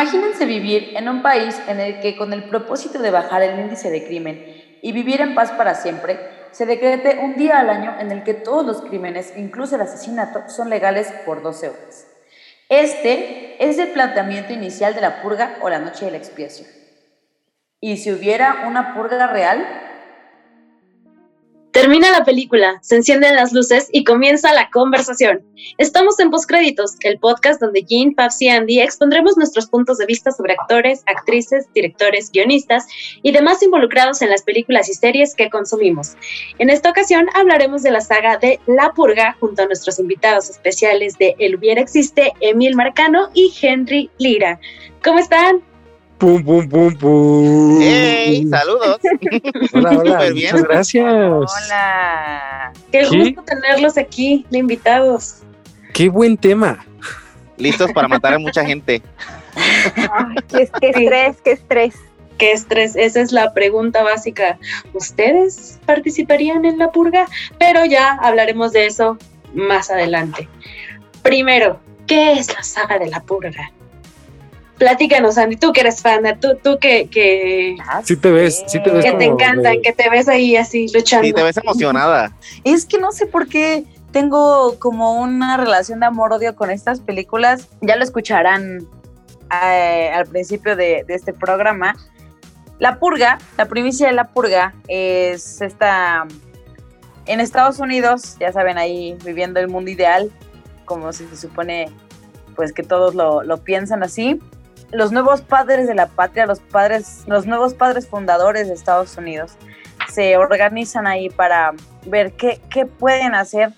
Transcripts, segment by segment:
Imagínense vivir en un país en el que con el propósito de bajar el índice de crimen y vivir en paz para siempre, se decrete un día al año en el que todos los crímenes, incluso el asesinato, son legales por 12 horas. Este es el planteamiento inicial de la purga o la noche de la expiación. Y si hubiera una purga real, Termina la película, se encienden las luces y comienza la conversación. Estamos en Postcréditos, el podcast donde Jean, Paps y Andy expondremos nuestros puntos de vista sobre actores, actrices, directores, guionistas y demás involucrados en las películas y series que consumimos. En esta ocasión hablaremos de la saga de La Purga junto a nuestros invitados especiales de El Hubiera Existe, Emil Marcano y Henry Lira. ¿Cómo están? Pum, pum, pum, pum. ¡Hey! ¡Saludos! Hola, hola. Bien. Muchas gracias. hola. Qué ¿Qué? gusto tenerlos aquí, de invitados. Qué buen tema. Listos para matar a mucha gente. Ay, qué, qué estrés, qué estrés. ¿Qué estrés? Esa es la pregunta básica. ¿Ustedes participarían en la purga? Pero ya hablaremos de eso más adelante. Primero, ¿qué es la saga de la purga? Platícanos, Andy, tú que eres fan, tú, tú que, que, Ah, Sí te ves, sí te ves que te encantan, de- que te ves ahí así luchando. Sí, te ves emocionada. Es que no sé por qué tengo como una relación de amor-odio con estas películas. Ya lo escucharán eh, al principio de, de este programa. La purga, la primicia de la purga es esta... En Estados Unidos, ya saben, ahí viviendo el mundo ideal, como si se supone pues que todos lo, lo piensan así. Los nuevos padres de la patria, los padres, los nuevos padres fundadores de Estados Unidos, se organizan ahí para ver qué, qué pueden hacer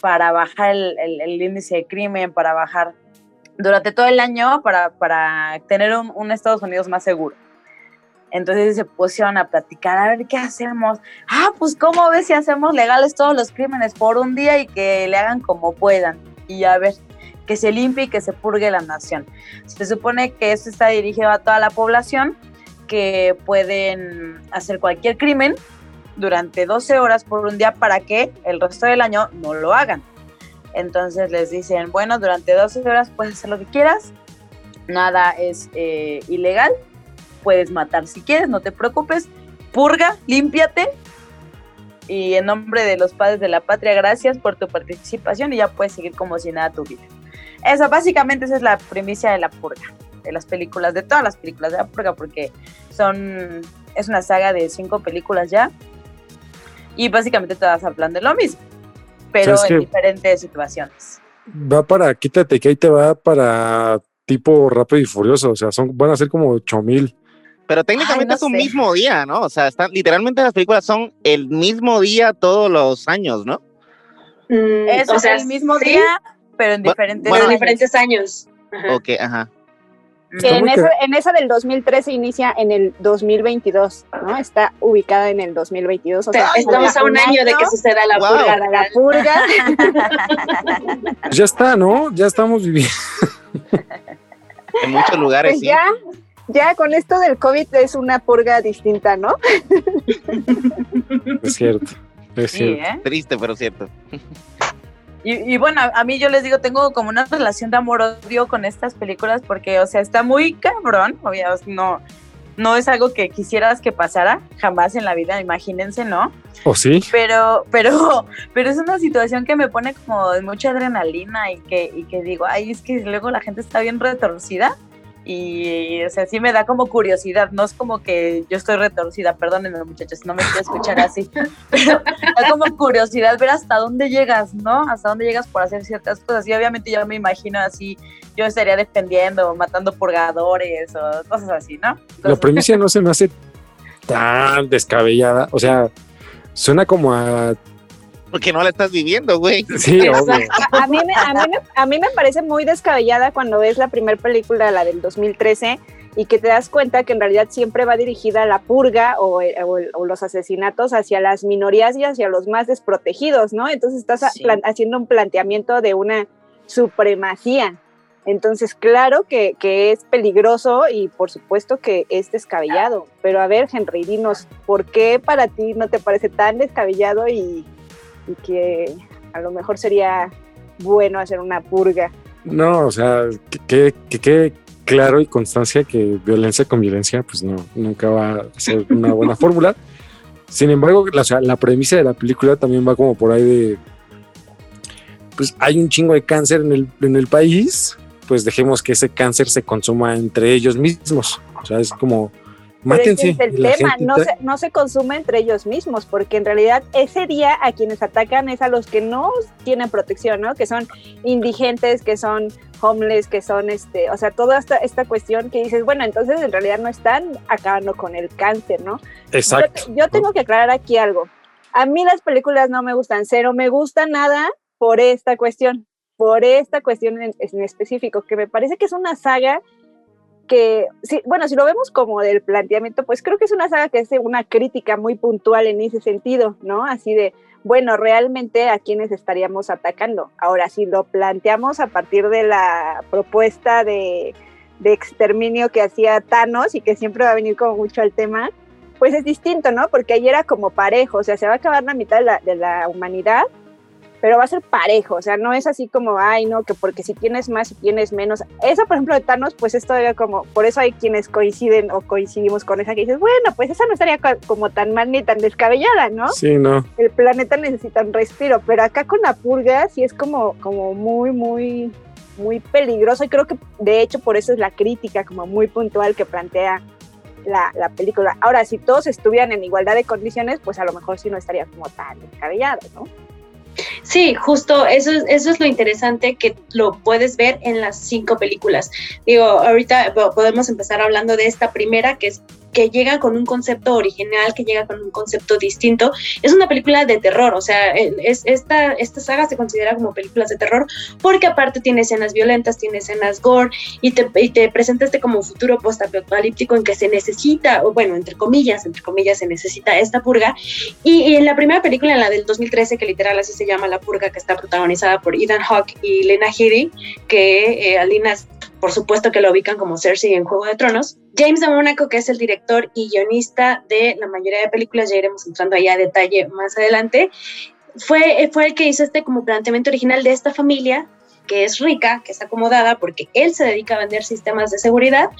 para bajar el, el- índice de crimen, para bajar durante todo el año, para, para tener un, un Estados Unidos más seguro. Entonces se pusieron a platicar, a ver qué hacemos. Ah, pues cómo ves si hacemos legales todos los crímenes por un día y que le hagan como puedan. Y a ver, que se limpie y que se purgue la nación. Se supone que esto está dirigido a toda la población que pueden hacer cualquier crimen durante 12 horas por un día para que el resto del año no lo hagan. Entonces les dicen, bueno, durante 12 horas puedes hacer lo que quieras, nada es eh, ilegal, puedes matar si quieres, no te preocupes, purga, límpiate y en nombre de los padres de la patria, gracias por tu participación y ya puedes seguir como si nada tu vida. Eso, básicamente esa es la primicia de la purga, de las películas, de todas las películas de la purga, porque son, es una saga de cinco películas ya y básicamente todas hablan de lo mismo, pero ¿Sabes en diferentes situaciones. Va para, quítate que ahí te va para tipo rápido y furioso. O sea, son, van a ser como 8000. Pero técnicamente no es un sé. mismo día, ¿no? O sea, están, literalmente las películas son el mismo día todos los años, ¿no? Mm, Es o sea, el mismo sí, día, pero en diferentes, bueno, años. diferentes años. Ajá. Ok, ajá. Que en, esa, en esa del 2013 inicia en el 2022, ¿no? Está ubicada en el 2022. O sea, estamos a un año de que suceda la Wow. purga. para la purga. Pues ya está, ¿no? Ya estamos viviendo. En muchos lugares, Pues sí. ya, ya con esto del COVID es una purga distinta, ¿no? Es cierto. Es Sí, cierto. ¿eh? Triste, pero cierto. Y, y bueno, a mí yo les digo, tengo como una relación de amor-odio con estas películas porque, o sea, está muy cabrón, obvio, no, no es algo que quisieras que pasara jamás en la vida, imagínense, ¿no? ¿O sí? Pero, pero, pero es una situación que me pone como de mucha adrenalina y que, y que digo, ay, es que luego la gente está bien retorcida y, o sea, sí me da como curiosidad, no es como que yo estoy retorcida, perdónenme muchachos, no me quiero escuchar así, pero da como curiosidad ver hasta dónde llegas, ¿no? Hasta dónde llegas por hacer ciertas cosas y obviamente yo me imagino así, yo estaría defendiendo, matando purgadores o cosas así, ¿no? La premisa no se me hace tan descabellada. O sea, suena como a. Porque no la estás viviendo, güey. Sí, obvio. A mí, me, a, mí me, a mí me parece muy descabellada cuando ves la primera película, la del 2013, y que te das cuenta que en realidad siempre va dirigida a la purga o, eh, o el- o los asesinatos hacia las minorías y hacia los más desprotegidos, ¿no? Entonces estás a- Sí. plan- haciendo un planteamiento de una supremacía. Entonces, claro que, que es peligroso y por supuesto que es descabellado. Pero a ver, Henry, dinos, ¿por qué para ti no te parece tan descabellado y, y que a lo mejor sería bueno hacer una purga? No, o sea, que, que, que, que- claro y constancia que violencia con violencia, pues no, nunca va a ser una buena fórmula. Sin embargo, la, o sea, la premisa de la película también va como por ahí de, pues hay un chingo de cáncer en el, en el país, pues dejemos que ese cáncer se consuma entre ellos mismos. O sea, es como, Pero ese mátense. es el tema, gente no se, no se consume entre ellos mismos, porque en realidad ese día a quienes atacan es a los que no tienen protección, ¿no? Que son indigentes, que son homeless, que son, este, o sea, toda esta, esta cuestión que dices, bueno, entonces en realidad no están acabando con el cáncer, ¿no? Exacto. Yo, yo tengo que aclarar aquí algo. A mí las películas no me gustan, cero me gusta nada por esta cuestión, por esta cuestión en, en específico, que me parece que es una saga que, sí, bueno, si lo vemos como del planteamiento, pues creo que es una saga que hace una crítica muy puntual en ese sentido, ¿no? Así de, bueno, realmente a quiénes estaríamos atacando. Ahora, si lo planteamos a partir de la propuesta de, exterminio que hacía Thanos y que siempre va a venir como mucho al tema, pues es distinto, ¿no? Porque ahí era como parejo, o sea, se va a acabar la mitad de la humanidad, pero va a ser parejo, o sea, no es así como, ay, no, que porque si tienes más, si tienes menos. Esa, por ejemplo, de Thanos, pues es todavía como, por eso hay quienes coinciden o coincidimos con esa que dices, bueno, pues esa no estaría co- como tan mal ni tan descabellada, ¿no? Sí, no. el planeta necesita un respiro, pero acá con la purga sí es como, como muy, muy, muy peligroso y creo que de hecho por eso es la crítica como muy puntual que plantea la, la película. Ahora, si todos estuvieran en igualdad de condiciones, pues a lo mejor sí no estaría como tan descabellado, ¿no? Sí, justo eso es, eso es lo interesante que lo puedes ver en las cinco películas. Digo, ahorita po- podemos empezar hablando de esta primera, que es que llega con un concepto original, que llega con un concepto distinto. Es una película de terror, o sea, es, esta, esta saga se considera como películas de terror porque aparte tiene escenas violentas, tiene escenas gore y te, y te presenta este como futuro postapocalíptico en que se necesita, o bueno, entre comillas, entre comillas, se necesita esta purga. Y, y en la primera película, en la del 2013, que literal así se llama La Purga, que está protagonizada por Ethan Hawke y Lena Headey, que eh, Alina, por supuesto que lo ubican como Cersei en Juego de Tronos. James de Monaco, que es el director y guionista de la mayoría de películas, ya iremos entrando ahí a detalle más adelante, fue, fue el que hizo este como planteamiento original de esta familia que es rica, que es acomodada, porque él se dedica a vender sistemas de seguridad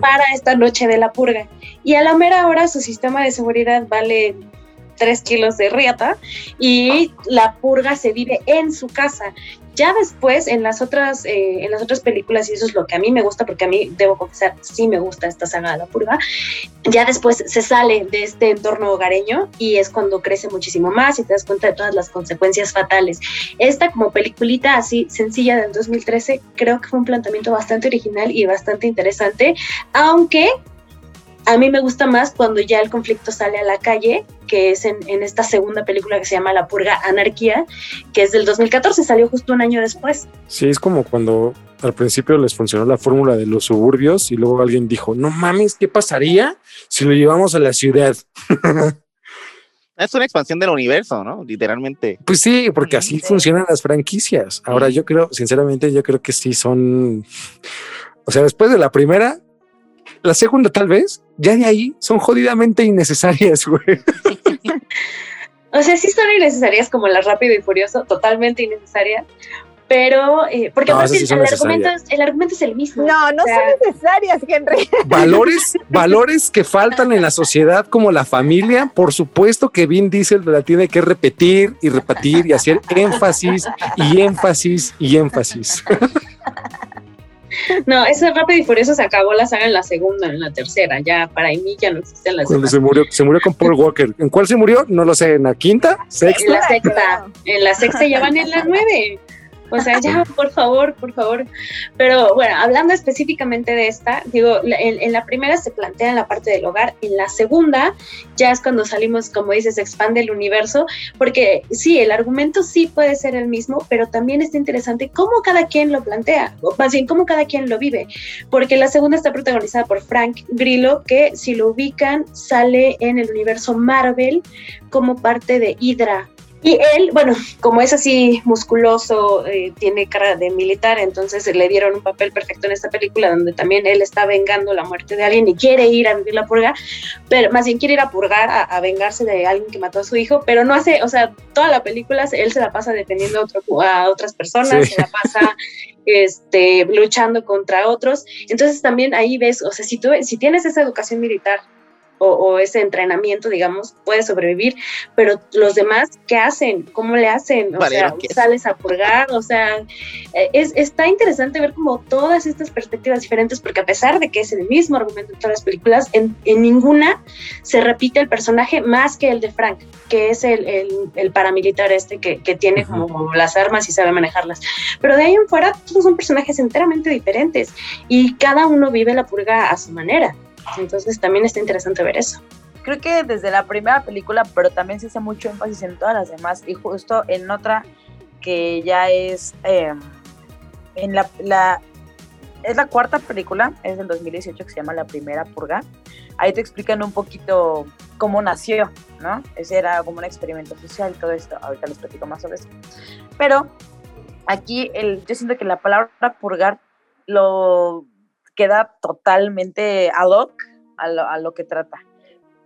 para esta noche de la purga. Y a la mera hora su sistema de seguridad vale 3 kilos de riata y la purga se vive en su casa. Ya después, en las otras, eh, en las otras películas, y eso es lo que a mí me gusta, porque a mí, debo confesar, sí me gusta esta saga de la purga, ya después se sale de este entorno hogareño y es cuando crece muchísimo más y te das cuenta de todas las consecuencias fatales. Esta como peliculita así sencilla del 2013, creo que fue un planteamiento bastante original y bastante interesante, aunque a mí me gusta más cuando ya el conflicto sale a la calle, que es en, en esta segunda película que se llama La Purga Anarquía, que es del 2014, salió justo un año después. Sí, es como cuando al principio les funcionó la fórmula de los suburbios y luego alguien dijo, no mames, ¿qué pasaría si lo llevamos a la ciudad? Es una expansión del universo, ¿no? Literalmente. Pues sí, porque así funcionan las franquicias. Ahora yo creo, sinceramente, yo creo que sí son, o sea, después de la primera, la segunda tal vez, ya de ahí son jodidamente innecesarias, güey. O sea, sí son innecesarias como la Rápido y Furioso, totalmente innecesarias, pero eh, porque No, aparte esas sí el, argumento es, el argumento es el mismo. No, no O sea, son necesarias, Henry. Valores, valores que faltan en la sociedad como la familia, por supuesto que Vin Diesel la tiene que repetir y repetir y hacer énfasis y énfasis y énfasis. No, ese Rápido y Furioso se acabó la saga en la segunda, en la tercera, ya para mí ya no existen las Cuando se murió, se murió con Paul Walker. ¿En cuál se murió? No lo sé, en la quinta, En sexta. la sexta, en la sexta ya van en la nueve. O sea, ya, por favor, por favor. Pero bueno, hablando específicamente de esta, digo, en, en la primera se plantea la parte del hogar, en la segunda ya es cuando salimos, como dices, expande el universo, porque sí, el argumento sí puede ser el mismo, pero también está interesante cómo cada quien lo plantea, o más bien cómo cada quien lo vive, porque la segunda está protagonizada por Frank Grillo, que si lo ubican, sale en el universo Marvel como parte de Hydra. Y él, bueno, como es así musculoso, eh, tiene cara de militar, entonces le dieron un papel perfecto en esta película donde también él está vengando la muerte de alguien y quiere ir a vivir la purga, pero más bien quiere ir a purgar, a, vengarse de alguien que mató a su hijo, pero no hace, o sea, toda la película él se la pasa deteniendo a, otras personas, se la pasa este, luchando contra otros. Entonces también ahí ves, o sea, si, tú, si tienes esa educación militar o, ese entrenamiento, digamos, puede sobrevivir, pero los demás, ¿qué hacen? ¿Cómo le hacen? O sea, sales a purgar, o sea, eh, es, está interesante ver como todas estas perspectivas diferentes, porque a pesar de que es el mismo argumento en todas las películas, en, ninguna se repite el personaje más que el de Frank, que es el, el, paramilitar este que, que tiene como las armas y sabe manejarlas. Pero de ahí en fuera, todos son personajes enteramente diferentes y cada uno vive la purga a su manera. Entonces también está interesante ver eso. Creo que desde la primera película, pero también se hace mucho énfasis en todas las demás y justo en otra que ya es em, en la, la, es la cuarta película, es del 2018 que se llama La Primera Purga. Ahí te explican un poquito cómo nació, ¿no? Ese era como un experimento social todo esto. Ahorita les platico más sobre eso. Pero aquí el, yo siento que la palabra purgar lo queda totalmente ad hoc a lo, que trata.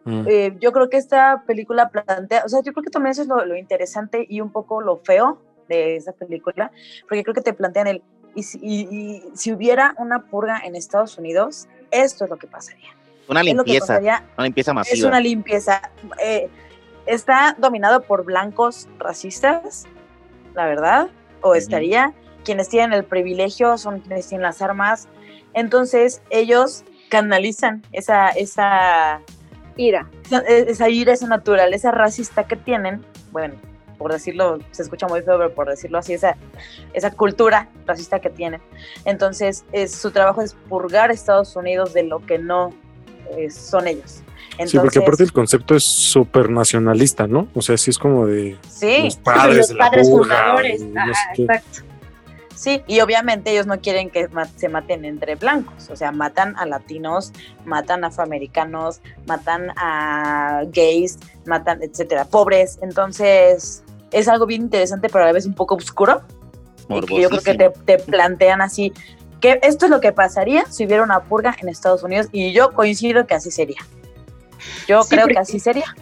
Mm. Eh, yo creo que esta película plantea, o sea, yo creo que también eso es lo, interesante y un poco lo feo de esa película, porque creo que te plantean el, y si, hubiera una purga en Estados Unidos, esto es lo que pasaría. Una limpieza, una limpieza masiva. Es una limpieza. Eh, está dominado por blancos racistas, la verdad, o estaría. Quienes tienen el privilegio son quienes tienen las armas, entonces ellos canalizan esa, esa ira. Esa, ira, esa naturaleza racista que tienen, bueno, por decirlo, se escucha muy feo, pero por decirlo así, esa, esa cultura racista que tienen. Entonces, es, su trabajo es purgar a Estados Unidos de lo que no eh, son ellos. sí, porque aparte el concepto es súper nacionalista, ¿no? O sea, sí es como de sí, los padres, los padres fundadores. exacto. Sí, y obviamente ellos no quieren que se maten entre blancos, o sea, matan a latinos, matan a afroamericanos, matan a gays, matan, etcétera, pobres. Entonces, es algo bien interesante, pero a la vez un poco oscuro. Y yo creo que te, plantean así, que esto es lo que pasaría si hubiera una purga en Estados Unidos, y yo coincido que así sería. Yo creo que así sería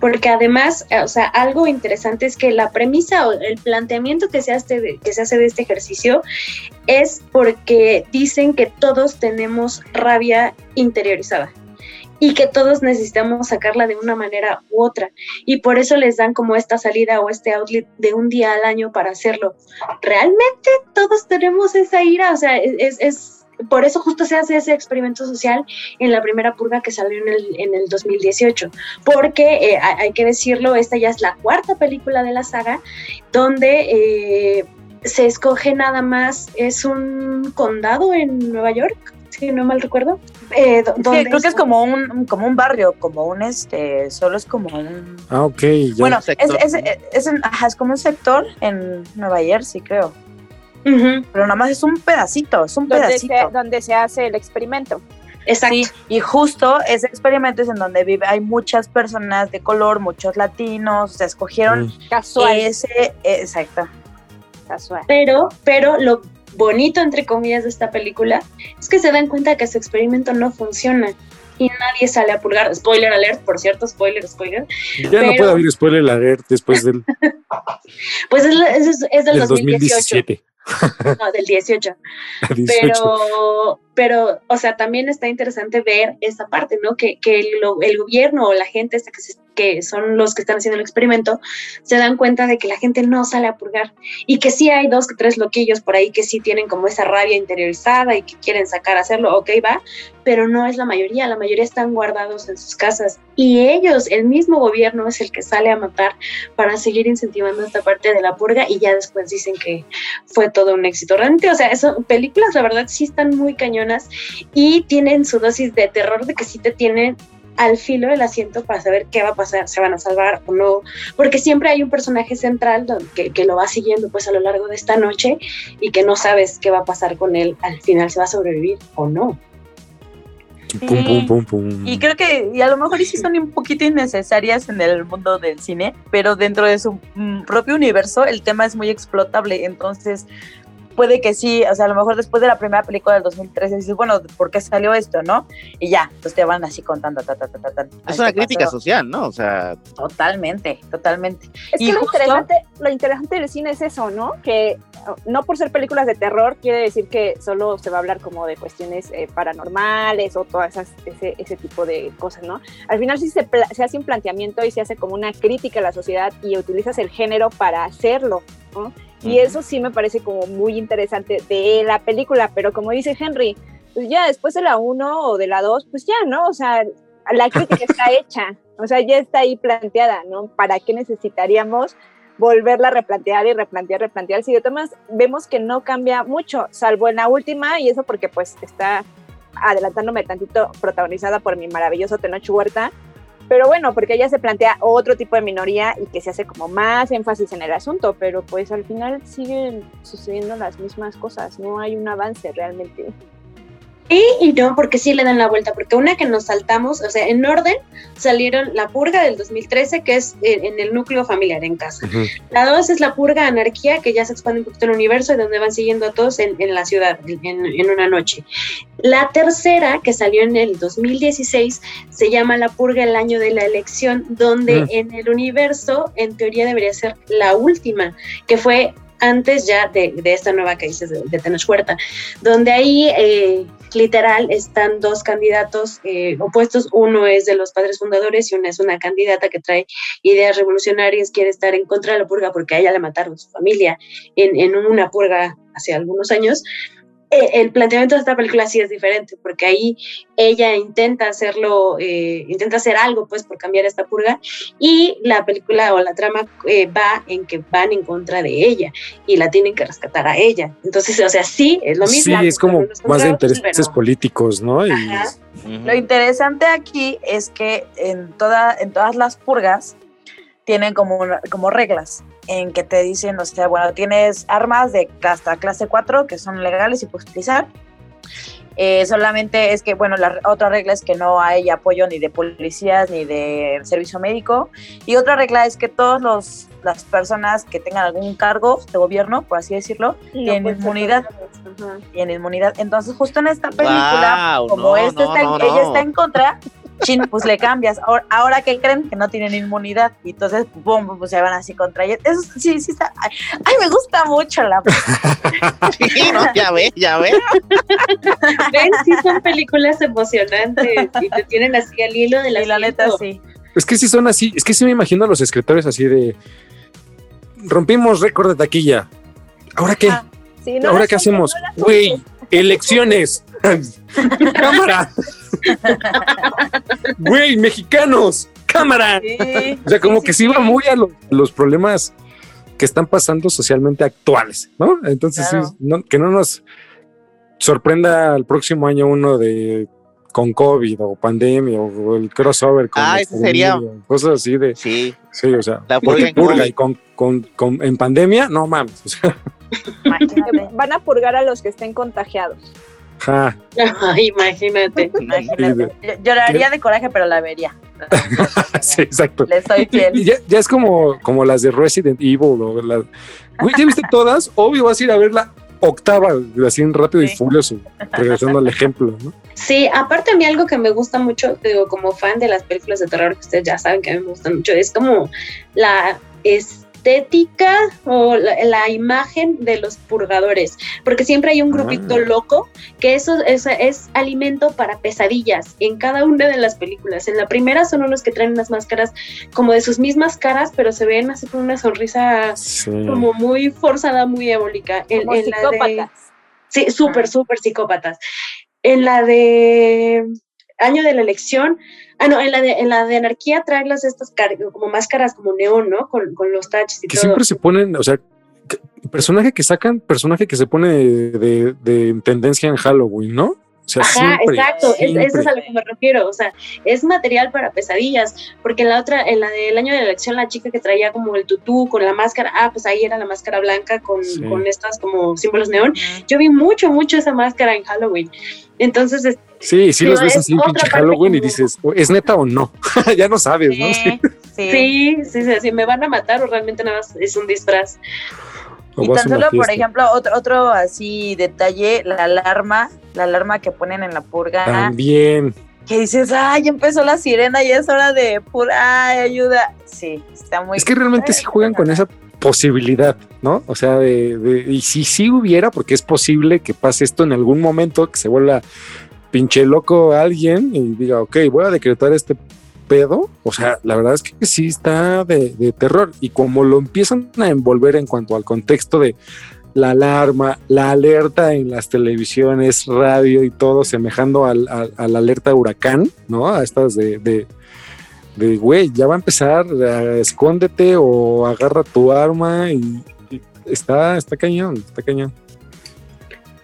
porque además, eh, o sea, algo interesante es que la premisa o el planteamiento que se hace que se hace de este ejercicio es porque dicen que todos tenemos rabia interiorizada y que todos necesitamos sacarla de una manera u otra. Y por eso les dan como esta salida o este outlet de un día al año para hacerlo. ¿Realmente todos tenemos esa ira? O sea, es, es por eso justo se hace ese experimento social en la primera purga que salió en el, en el 2018, porque eh, hay que decirlo, esta ya es la cuarta película de la saga, donde eh, se escoge nada más, es un condado en Nueva York, si no mal recuerdo. Eh, creo que es como un, como un barrio, como un este, solo es como un... Ah, ok. Bueno, es, es, es, es, como un sector en Nueva Jersey, creo. Pero nada más es un pedacito, es un pedacito. donde se hace el experimento. Exacto. y justo ese experimento es en donde vive, hay muchas personas de color, muchos latinos, se escogieron mm. Casual. ese, exacto. Casual. Pero, pero lo bonito, entre comillas, de esta película es que se dan cuenta que su experimento no funciona y nadie sale a pulgar. Spoiler alert, por cierto, spoiler, spoiler. Ya no puede haber spoiler alert después del. pues es, es, del, 2017. No, del 18. Pero, pero, o sea, también está interesante ver esa parte, ¿no? Que, que el, el, gobierno o la gente que, que son los que están haciendo el experimento se dan cuenta de que la gente no sale a purgar y que sí hay dos que tres loquillos por ahí que sí tienen como esa rabia interiorizada y que quieren sacar a hacerlo, ok, va, pero no es la mayoría, la mayoría están guardados en sus casas y ellos, el mismo gobierno es el que sale a matar para seguir incentivando esta parte de la purga y ya después dicen que fue todo un éxito. Realmente, o sea, son películas, la verdad, sí están muy cañonas y tienen su dosis de terror de que sí te tienen al filo del asiento para saber qué va a pasar, se van a salvar o no, porque siempre hay un personaje central que, que, lo va siguiendo pues a lo largo de esta noche y que no sabes qué va a pasar con él al final, si va a sobrevivir o no. Pum, pum, pum, pum. Y creo que, y a lo mejor sí son un poquito innecesarias en el mundo del cine, pero dentro de su mm, propio universo el tema es muy explotable. Entonces, puede que sí, o sea, a lo mejor después de la primera película del 2013 dices, bueno, ¿por qué salió esto, no? Y ya, pues te van así contando, ta, ta, ta, ta, ta. Es una crítica pasó. social, ¿no? O sea, Totalmente, totalmente. Es Y que lo justo- interesante, lo interesante del cine es eso, ¿no? Que no por ser películas de terror quiere decir que solo se va a hablar como de cuestiones eh, paranormales o todas esas, ese, ese tipo de cosas, ¿no? Al final sí se, se hace un planteamiento y se hace como una crítica a la sociedad y utilizas el género para hacerlo, ¿no? Y eso sí me parece como muy interesante de la película, pero como dice Henry, pues ya después de la 1 o de la 2, pues ya, ¿no? O sea, la crítica está hecha, o sea, ya está ahí planteada, ¿no? ¿Para qué necesitaríamos volverla a replantear y replantear, replantear? Si de todas vemos que no cambia mucho, salvo en la última, y eso porque pues está adelantándome tantito, protagonizada por mi maravilloso Tenoch Huerta, pero bueno, porque ella se plantea otro tipo de minoría y que se hace como más énfasis en el asunto, pero pues al final siguen sucediendo las mismas cosas, no hay un avance realmente. Sí y no, porque sí le dan la vuelta, porque una que nos saltamos, o sea, en orden salieron la purga del 2013, que es en el núcleo familiar en casa. La dos es la purga anarquía, que ya se expande un poquito el universo y donde van siguiendo a todos en, en la ciudad, en, en una noche. La tercera, que salió en el 2016, se llama la purga el año de la elección, donde en el universo, en teoría, debería ser la última, que fue antes ya de, esta nueva que de, de donde ahí eh, literal están dos candidatos eh, opuestos, uno es de los padres fundadores y una es una candidata que trae ideas revolucionarias, quiere estar en contra de la purga porque a ella la mataron su familia en, en una purga hace algunos años. Eh, el planteamiento de esta película sí es diferente, porque ahí ella intenta hacerlo, eh, intenta hacer algo pues por cambiar esta purga y la película o la trama eh, va en que van en contra de ella y la tienen que rescatar a ella. Entonces, o sea, sí, es lo mismo. Sí, es como más de intereses pero- políticos, ¿no? Y Ajá. ujú. Lo interesante aquí es que en, toda, en todas las purgas tienen como, como reglas en que te dicen, o sea, bueno, tienes armas de hasta clase 4 que son legales y puedes utilizar. Eh, solamente es que, bueno, la otra regla es que no hay apoyo ni de policías ni de servicio médico. Y otra regla es que todas los, las personas que tengan algún cargo de gobierno, por así decirlo, tienen puede ser inmunidad. Tienen inmunidad. Entonces, justo en esta película, Guau, como no, este no, está en- no, ella no. está en contra, chin, pues le cambias. Ahora, ahora que creen que no tienen inmunidad, y entonces, pum, pues se van así contra ella. Eso sí, sí está. Ay, ay, me gusta mucho la. Sí, no, ya ve, ya ve. ¿Ven? Sí son películas emocionantes y te tienen así al hilo de la Y la neta, sí. es que sí son así, es que sí me imagino a los escritores así de rompimos récord de taquilla. ¿Ahora qué? Ah, Sí, no ¿Ahora qué hacemos? no Güey, juntes. elecciones. Cámara. Güey, mexicanos. Cámara. Sí, O sea, como sí, que sí, sí va muy a lo- los problemas que están pasando socialmente actuales, ¿no? Entonces, sí, Claro. no- que no nos sorprenda el próximo año uno de con COVID o pandemia o el crossover con Ah, ese sería- cosas así de Sí, sí, o sea, La purga, en purga y con, con, con- en pandemia, no mames, o sea, Van a purgar a los que estén contagiados. Ja, imagínate. imagínate. Lloraría de coraje, pero la vería. sí, exacto. Le soy fiel. ya, ya es como, como las de Resident Evil o las. Güey, ¿ya viste todas? Obvio vas a ir a ver la octava, así en rápido y furioso, regresando al ejemplo, ¿no? Sí, aparte a mí algo que me gusta mucho, digo, como fan de las películas de terror, que ustedes ya saben que a mí me gustan mucho, es como la estética o la, la imagen de los purgadores, porque siempre hay un grupito Ah. loco que eso es, es alimento para pesadillas en cada una de las películas. En la primera son unos que traen unas máscaras como de sus mismas caras, pero se ven así con una sonrisa Sí. como muy forzada, muy eólica. En, Como en la de- psicópatas. Sí, súper, Ah. súper psicópatas. En la de año de la elección, ah, no, en la de, en la de anarquía traen las estas como máscaras como neón, ¿no? Con, con los taches y Que todo. siempre se ponen, o sea, personaje que sacan, personaje que se pone de, de- de tendencia en Halloween, ¿no? O sea, Ajá, siempre, exacto, es- eso es a lo que me refiero, o sea, es material para pesadillas, porque en la otra, en la del año de la elección, la chica que traía como el tutú con la máscara, ah, pues ahí era la máscara blanca con, Sí. con estas como símbolos neón, yo vi mucho, mucho esa máscara en Halloween, entonces, es- Sí, sí los ves es así en pinche Halloween y dices, "Oh, ¿es neta o no? ya no sabes, ¿no? Sí, sí. sí, sí, sí, sí, me van a matar o realmente nada más es un disfraz. Y tan solo, por ejemplo, otro, otro así detalle, la alarma, la alarma que ponen en la purga, También. que dices, ay, ya empezó la sirena y es hora de purga, ay, ayuda. Sí, está muy... Es que realmente sí juegan con esa posibilidad, ¿no? O sea, de, de- y si sí hubiera, porque es posible que pase esto en algún momento, que se vuelva pinche loco alguien y diga, ok, voy a decretar este pedo. O sea, la verdad es que sí está de, terror. Y como lo empiezan a envolver en cuanto al contexto de la alarma, la alerta en las televisiones, radio y todo, semejando al, al- a la alerta huracán, ¿no? A estas de, de, de, güey, ya va a empezar, eh, escóndete o agarra tu arma y, y está, está cañón, está cañón.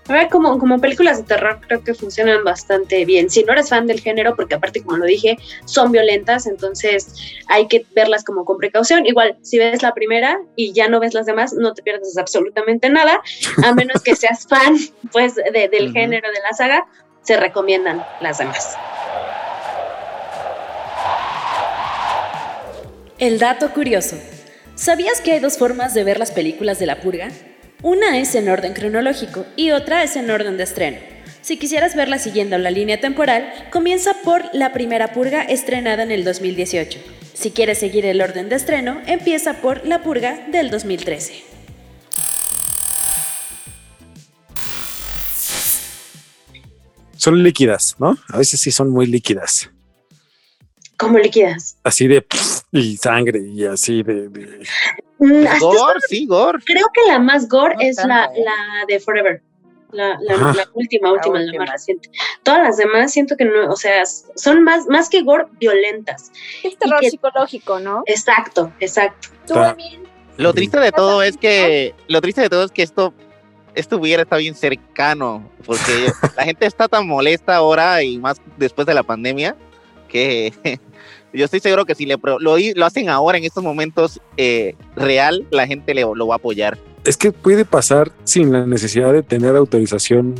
A ver, como, como películas de terror creo que funcionan bastante bien. Si no eres fan del género, porque aparte, como lo dije, son violentas, entonces hay que verlas como con precaución. Igual, si ves la primera y ya no ves las demás, no te pierdes absolutamente nada, a menos que seas fan pues, de- del género de la saga, se recomiendan las demás. El dato curioso. ¿Sabías que hay dos formas de ver las películas de la purga? Una es en orden cronológico y otra es en orden de estreno. Si quisieras verla siguiendo la línea temporal, comienza por la primera purga estrenada en el 2018. Si quieres seguir el orden de estreno, empieza por la purga del 2013. Son líquidas, ¿no? A veces sí son muy líquidas. Como líquidas. Así de pff, y sangre y así de, de- Mm, Gore, sí, Gore. creo que la más gore No es la, ¿eh? la de Forever. La, la- la última, última, la, más reciente. Todas las demás siento que no, o sea, son más, más que gore, violentas. Es terror que- psicológico, ¿no? Exacto, exacto. Tú, Ta- Emil, Lo triste de todo es que lo triste de todo es que esto esto hubiera estado bien cercano porque la gente está tan molesta ahora y más después de la pandemia que yo estoy seguro que si le lo, hacen ahora en estos momentos eh, real la gente le, lo va a apoyar. Es que puede pasar sin la necesidad de tener autorización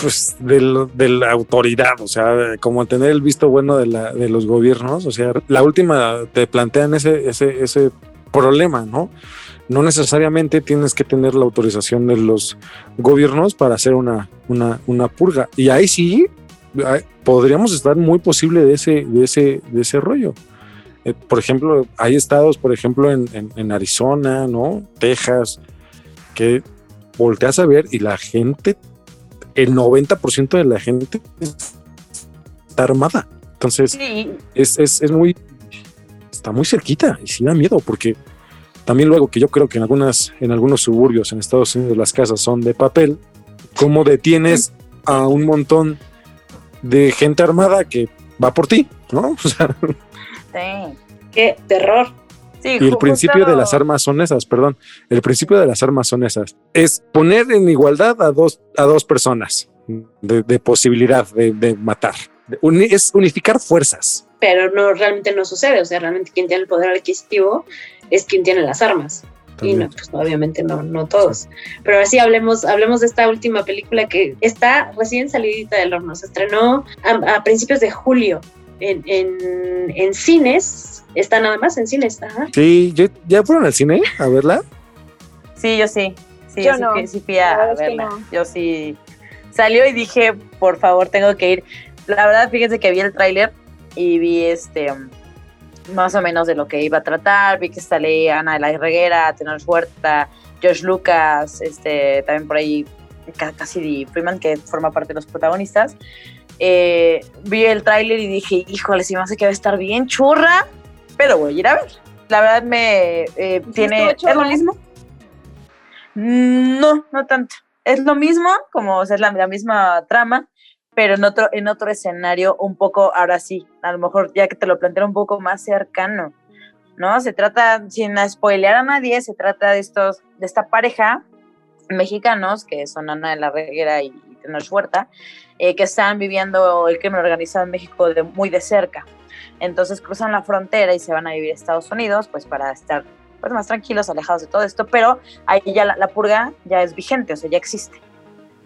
pues de, la autoridad, o sea, como tener el visto bueno de, los gobiernos, o sea, la última te plantean ese, ese, ese problema, ¿no? No necesariamente tienes que tener la autorización de los gobiernos para hacer una, una, una purga. Y ahí sí podríamos estar muy posible de ese, de ese, de ese rollo. Eh, por ejemplo, hay estados, por ejemplo, en, en- en Arizona, ¿no? Texas, que volteas a ver y la gente, el 90% de la gente está armada. Entonces, Sí, es, es, es muy, está muy cerquita y sí da miedo porque también luego que yo creo que en algunas, en algunos suburbios en Estados Unidos las casas son de papel, ¿cómo detienes a un montón de gente armada que va por ti? ¿No? O sea, sí. Qué terror. Sí, y el principio de las armas son esas, perdón, el principio de las armas son esas. Es poner en igualdad a dos, a dos personas de, de posibilidad de, de matar. De uni- es unificar fuerzas. Pero no, realmente no sucede. O sea, realmente quien tiene el poder adquisitivo es quien tiene las armas. Y no, pues obviamente no, no todos. Pero ahora sí hablemos, hablemos de esta última película que está recién salidita del horno. Se estrenó a, a principios de julio en, en, en cines. Está nada más en cines. Ajá. Sí, yo- ¿ya fueron al cine a verla? Sí, yo sí. Sí, Yo sí no. fui- sí fui a que verla. no. Yo sí. Salió y dije, por favor, tengo que ir. La verdad, fíjense que vi el tráiler y vi este más o menos de lo que iba a tratar. Vi que sale Ana de la Reguera, Tenor Huerta, Josh Lucas, este, también por ahí Ca- Cassidy Freeman, que forma parte de los protagonistas. Eh, vi el tráiler y dije, híjole, si me hace que va a estar bien churra, pero voy a ir a ver. La verdad me eh, tiene... ¿Es lo mismo? No, no tanto. Es lo mismo, como o sea, es la, la misma trama, pero en otro, en otro escenario un poco, ahora sí, a lo mejor ya que te lo planteé un poco más cercano, ¿no? Se trata, sin spoilear a nadie, se trata de estos, de esta pareja mexicanos que son Ana de la Reguera y Tenoch Huerta, eh, que están viviendo el crimen organizado en México de, muy de cerca. Entonces cruzan la frontera y se van a vivir a Estados Unidos, pues para estar pues, más tranquilos, alejados de todo esto, pero ahí ya la, la purga ya es vigente, o sea, ya existe.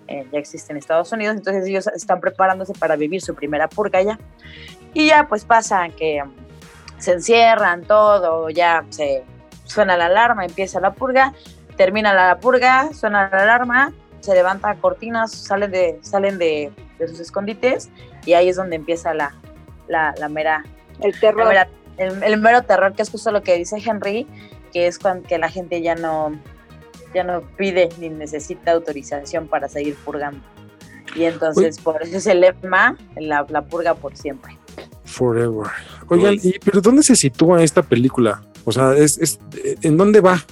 Eh, ya existe en Estados Unidos, entonces ellos están preparándose para vivir su primera purga ya. Y ya pues pasa que se encierran todo, ya se suena la alarma, empieza la purga, termina la purga, suena la alarma, se levanta cortinas, salen de, salen de, de sus escondites y ahí es donde empieza la, la, la mera... El terror. la mera- el, el mero terror, que es justo lo que dice Henry, que es cuando que la gente ya no, ya no pide ni necesita autorización para seguir purgando. Y entonces por eso es el lema, la, la purga por siempre. Forever. Oigan, ¿y, pero dónde se sitúa esta película? O sea, es, es- ¿en dónde va?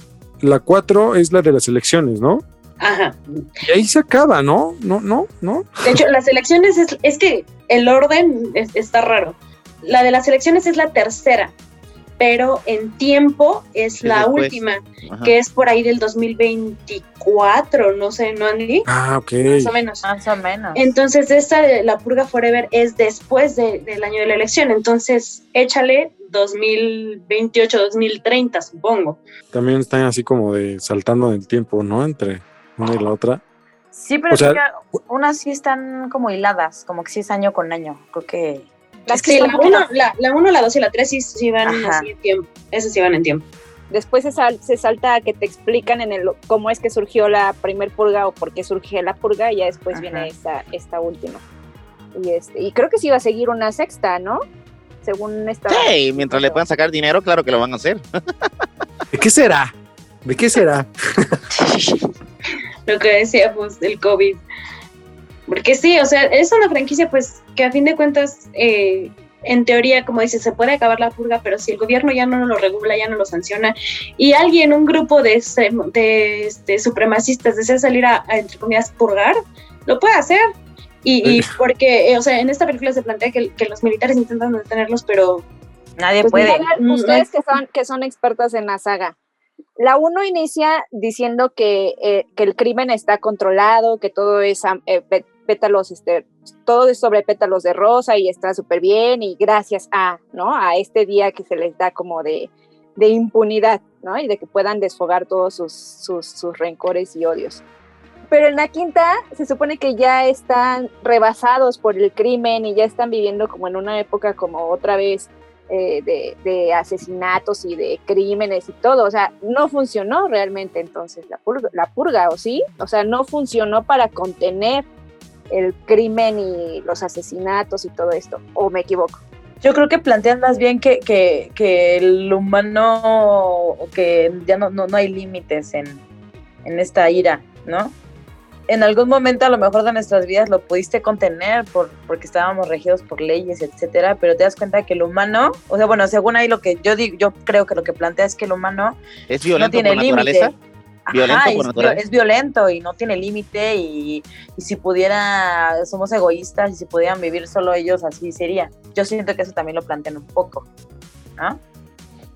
La 4 es la de las elecciones, ¿no? Ajá. Y ahí se acaba, ¿no? No, no, no. De hecho, las elecciones es, es que el orden es- está raro. La de las elecciones es la tercera, pero en tiempo es Sí, la después. última, Ajá. que es por ahí del 2024, no sé, ¿no, Andy? Ah, ok. Más o menos. Más o menos. Entonces, esta de la Purga Forever es después de- del año de la elección. Entonces, échale 2028, 2030, supongo. También están así como de saltando en el tiempo, ¿no? Entre una y la otra. Sí, pero O sea- sí que unas sí están como hiladas, como que sí es año con año. Creo que Las Sí, que la son- 1, la, la uno, la 2 y la 3 sí, sí van Ajá. así en tiempo. Esas sí van en tiempo. Después se, sal- se salta a que te explican en el cómo es que surgió la primer purga o por qué surgió la purga y ya después Ajá. viene esta, esta última. Y, este, y creo que sí iba a seguir una sexta, ¿no? Según esta. Sí, mientras le puedan sacar dinero, claro que lo van a hacer. ¿De qué será? ¿De qué será? Lo que decíamos del COVID. Porque sí, o sea, es una franquicia pues que a fin de cuentas, eh, en teoría, como dices, se puede acabar la purga, pero si el gobierno ya no lo regula, ya no lo sanciona, y alguien, un grupo de, de este, supremacistas desea salir a, a, entre comillas, purgar, lo puede hacer. Y, y porque, eh, o sea, en esta película se plantea que, que los militares intentan detenerlos, pero nadie Pues puede. mira, Mm, ustedes que son, que son expertas en la saga. La 1 inicia diciendo que, eh, que el crimen está controlado, que todo es eh, pétalos, este, todo es sobre pétalos de rosa y está súper bien y gracias a, ¿no? A este día que se les da como de, de impunidad, ¿no? Y de que puedan desfogar todos sus, sus, sus rencores y odios. Pero en la quinta se supone que ya están rebasados por el crimen y ya están viviendo como en una época como otra vez eh, de, de asesinatos y de crímenes y todo. O sea, no funcionó realmente entonces la purga, la purga, ¿o sí? O sea, no funcionó para contener el crimen y los asesinatos y todo esto. ¿O me equivoco? Yo creo que plantean más bien que, que, que el humano, que ya no, no, no hay límites en, en esta ira, ¿no? En algún momento a lo mejor de nuestras vidas lo pudiste contener por, porque estábamos regidos por leyes, etcétera, pero te das cuenta que el humano, o sea, bueno, según ahí lo que yo digo, yo creo que lo que plantea es que el humano ¿Es no tiene límite. ¿Violento Ajá, por es, vi- naturaleza? es violento y no tiene límite y, y si pudiera, somos egoístas y si pudieran vivir solo ellos, así sería. Yo siento que eso también lo plantean un poco, ¿no?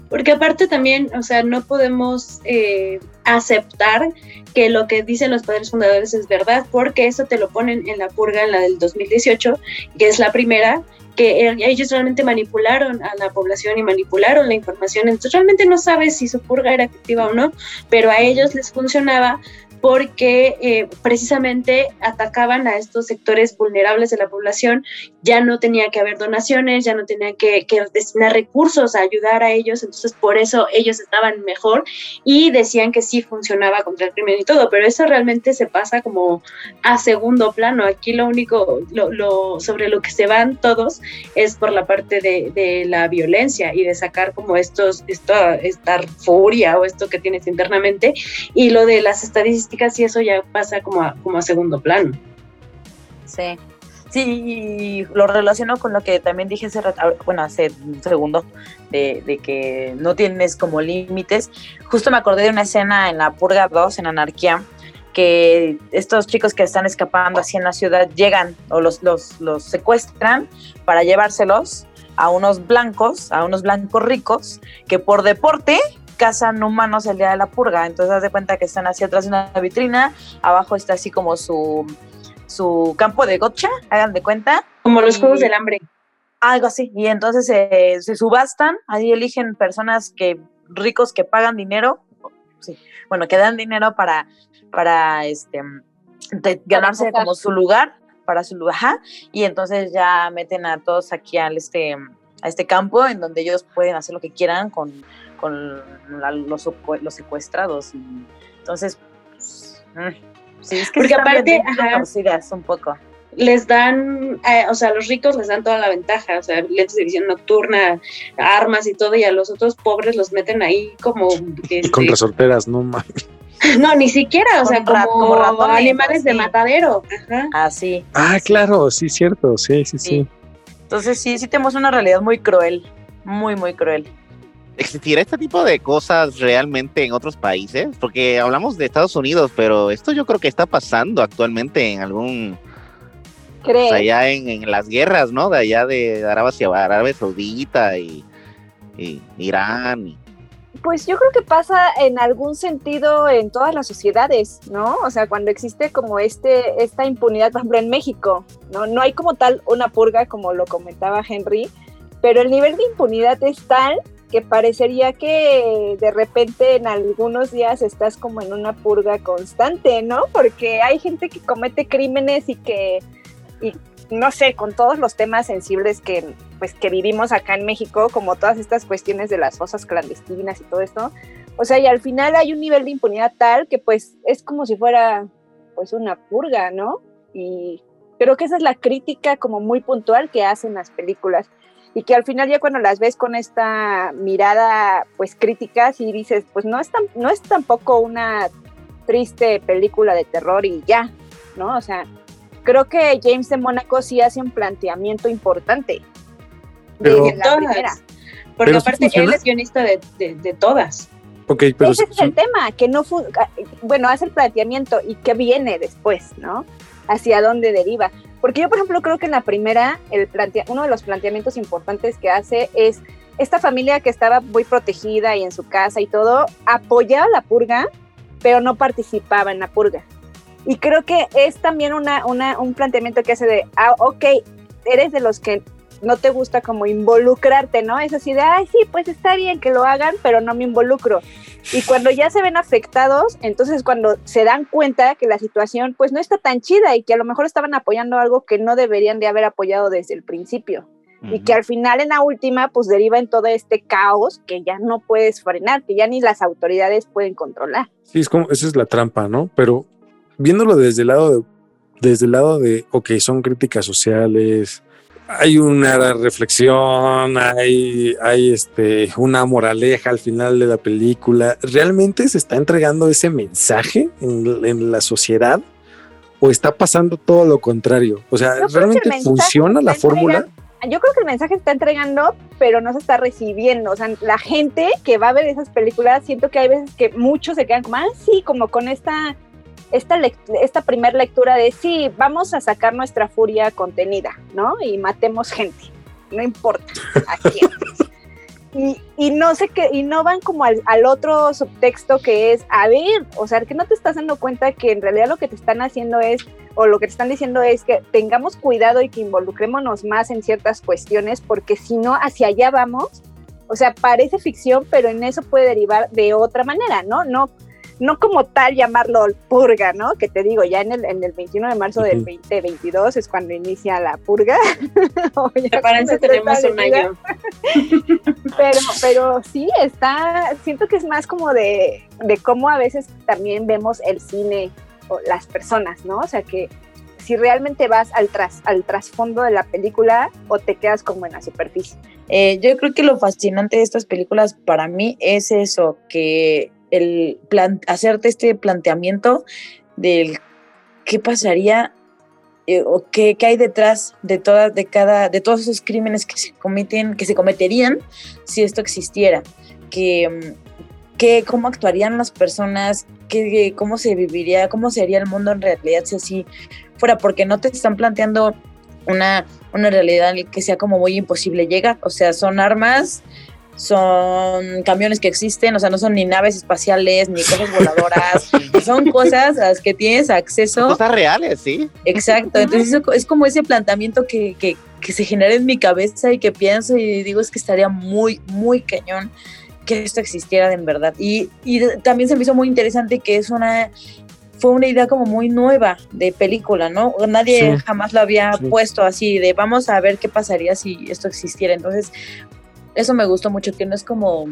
Porque aparte también, o sea, no podemos eh, aceptar que lo que dicen los padres fundadores es verdad, porque eso te lo ponen en la purga, en la del 2018, que es la primera, que eh, ellos realmente manipularon a la población y manipularon la información. Entonces realmente no sabes si su purga era efectiva o no, pero a ellos les funcionaba porque eh, precisamente atacaban a estos sectores vulnerables de la población, ya no tenía que haber donaciones, ya no tenía que, destinar recursos a ayudar a ellos, entonces por eso ellos estaban mejor y decían que sí funcionaba contra el crimen y todo, pero eso realmente se pasa como a segundo plano. Aquí lo único, lo, lo sobre lo que se van todos es por la parte de, de la violencia y de sacar como estos, esta, esta furia o esto que tienes internamente y lo de las estadísticas y eso ya pasa como a, como a segundo plano. Sí. Sí, lo relaciono con lo que también dije hace rato, bueno, hace un segundo, de, que no tienes como límites. Justo me acordé de una escena en la Purga 2, en Anarquía, que estos chicos que están escapando así en la ciudad llegan o los, los, los secuestran para llevárselos a unos blancos, a unos blancos ricos, que por deporte cazan humanos el día de la purga. Entonces, haz de cuenta que están así atrás de una vitrina, abajo está así como su su campo de gotcha, hagan de cuenta. Como los Y- Juegos del Hambre. Algo así. Y entonces eh, se subastan, ahí eligen personas que ricos que pagan dinero, sí, bueno, que dan dinero para, para este de- ganarse como su lugar, para su lugar, y entonces ya meten a todos aquí al este a este campo en donde ellos pueden hacer lo que quieran con, con la- los, los secuestrados. Entonces, pues, mm, sí, es que Porque aparte, ajá. un poco. Les dan, eh, o sea, a los ricos les dan toda la ventaja, o sea, lentes de visión nocturna, armas y todo, y a los otros pobres los meten ahí como... Y este, con resorteras, no mames. no, ni siquiera, o sea, como, como ratones, animales de matadero. Ajá. Así. Ah, claro, sí, cierto, sí, sí, sí. Sí. Entonces sí, sí tenemos una realidad muy cruel, muy, muy cruel. ¿Existirá este tipo de cosas realmente en otros países? Porque hablamos de Estados Unidos, pero esto yo creo que está pasando actualmente en algún, ¿Crees? pues, allá en, en las guerras, ¿no? De allá de Arabia, Arabia Saudita y, y Irán. y- Pues yo creo que pasa en algún sentido en todas las sociedades, ¿no? O sea, cuando existe como este, esta impunidad, por ejemplo, en México, ¿no? No hay como tal una purga, como lo comentaba Henry, pero el nivel de impunidad es tal que parecería que de repente en algunos días estás como en una purga constante, ¿no? Porque hay gente que comete crímenes y que, y no sé, con todos los temas sensibles que, pues, que vivimos acá en México, como todas estas cuestiones de las fosas clandestinas y todo esto, o sea, y al final hay un nivel de impunidad tal que pues es como si fuera pues una purga, ¿no? Y creo que esa es la crítica como muy puntual que hacen las películas y que al final ya cuando las ves con esta mirada pues crítica y dices, pues no es tan, no es tampoco una triste película de terror y ya, ¿no? O sea, creo que James de Mónaco sí hace un planteamiento importante. Pero- desde la Todas. primera. Porque Pero sí aparte él es guionista de, de- de todas. Ok, pero Ese es sí- el tema, que no ah, bueno, hace el planteamiento y qué viene después, ¿no? Hacia dónde deriva. Porque yo, por ejemplo, creo que en la primera, el plantea uno de los planteamientos importantes que hace es esta familia que estaba muy protegida y en su casa y todo, apoyaba la purga, pero no participaba en la purga. Y creo que es también una, una- un planteamiento que hace de, ah, ok, eres de los que no te gusta como involucrarte, ¿no? Es así de, ay, sí, pues está bien que lo hagan, pero no me involucro. Y cuando ya se ven afectados, entonces cuando se dan cuenta que la situación pues no está tan chida y que a lo mejor estaban apoyando algo que no deberían de haber apoyado desde el principio. Y que al final en la última pues deriva en todo este caos que ya no puedes frenar, que ya ni las autoridades pueden controlar. Sí, es como, esa es la trampa, ¿no? Pero viéndolo desde el lado de, desde el lado de, ok, son críticas sociales, hay una reflexión, hay, hay este, una moraleja al final de la película. ¿Realmente se está entregando ese mensaje en, en la sociedad? ¿O está pasando todo lo contrario? O sea, Yo ¿realmente funciona la fórmula? Yo creo que el mensaje se está entregando, pero no se está recibiendo. O sea, la gente que va a ver esas películas, siento que hay veces que muchos se quedan como, ah, sí, como con esta, esta, esta primera lectura de, sí, vamos a sacar nuestra furia contenida, ¿no? Y matemos gente, no importa a quién. Y, y no sé qué, y no van como al, al otro subtexto que es, a ver, o sea, que no te estás dando cuenta que en realidad lo que te están haciendo es o lo que te están diciendo es que tengamos cuidado y que involucrémonos más en ciertas cuestiones, porque si no, hacia allá vamos. O sea, parece ficción, pero en eso puede derivar de otra manera, ¿no? No, no como tal llamarlo purga, ¿no? Que te digo, ya en el, en el 21 de marzo del Ujú. 2022 es cuando inicia la purga. O ya Prepárense, cuando tenemos un año. Pero, pero sí, está, siento que es más como de, de cómo a veces también vemos el cine o las personas, ¿no? O sea que si realmente vas al, tras, al trasfondo de la película o te quedas como en la superficie. Eh, yo creo que lo fascinante de estas películas para mí es eso, que el plan, hacerte este planteamiento del qué pasaría eh, o qué, qué hay detrás de todas, de cada, de todos esos crímenes que se cometen, que se cometerían si esto existiera, que, mm, que cómo actuarían las personas, que, cómo se viviría, cómo sería el mundo en realidad si así fuera, porque no te están planteando una, una realidad que sea como muy imposible llegar. O sea, son armas son camiones que existen, o sea, no son ni naves espaciales, ni cosas voladoras, son cosas a las que tienes acceso. Cosas reales, sí. Exacto, entonces eso es como ese planteamiento que, que, que se genera en mi cabeza y que pienso y digo es que estaría muy, muy cañón que esto existiera en verdad. Y, y también se me hizo muy interesante que es una fue una idea como muy nueva de película, ¿no? Nadie Sí. jamás lo había Sí. puesto así de vamos a ver qué pasaría si esto existiera. Entonces, eso me gustó mucho, que no es como